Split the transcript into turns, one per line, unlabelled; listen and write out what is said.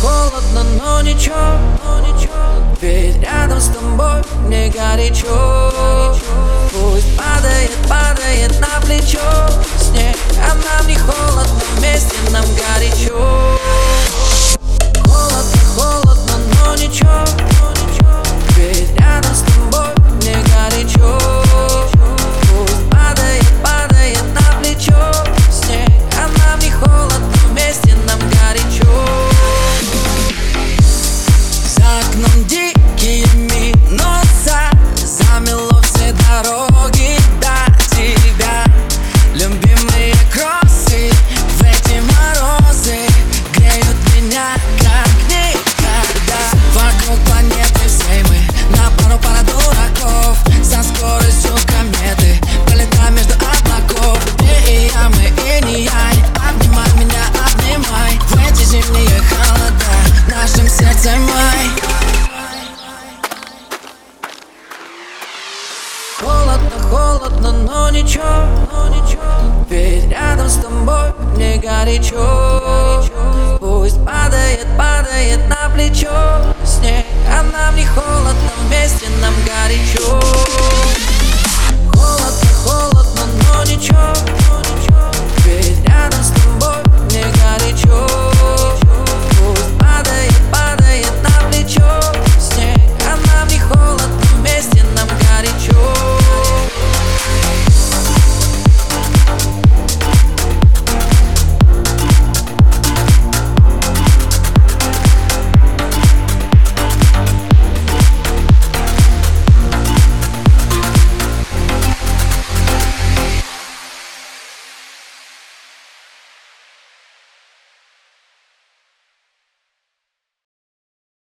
холодно, но ничего, но ничего. Ведь рядом с тобой мне горячо. Пусть падает, падает на плечо. Снег, а нам не холодно, Холодно, холодно, но ничего, но ничего. Ведь рядом с тобой мне горячо. Пусть падает, падает на плечо. Снег, а нам не холодно, вместе нам горячо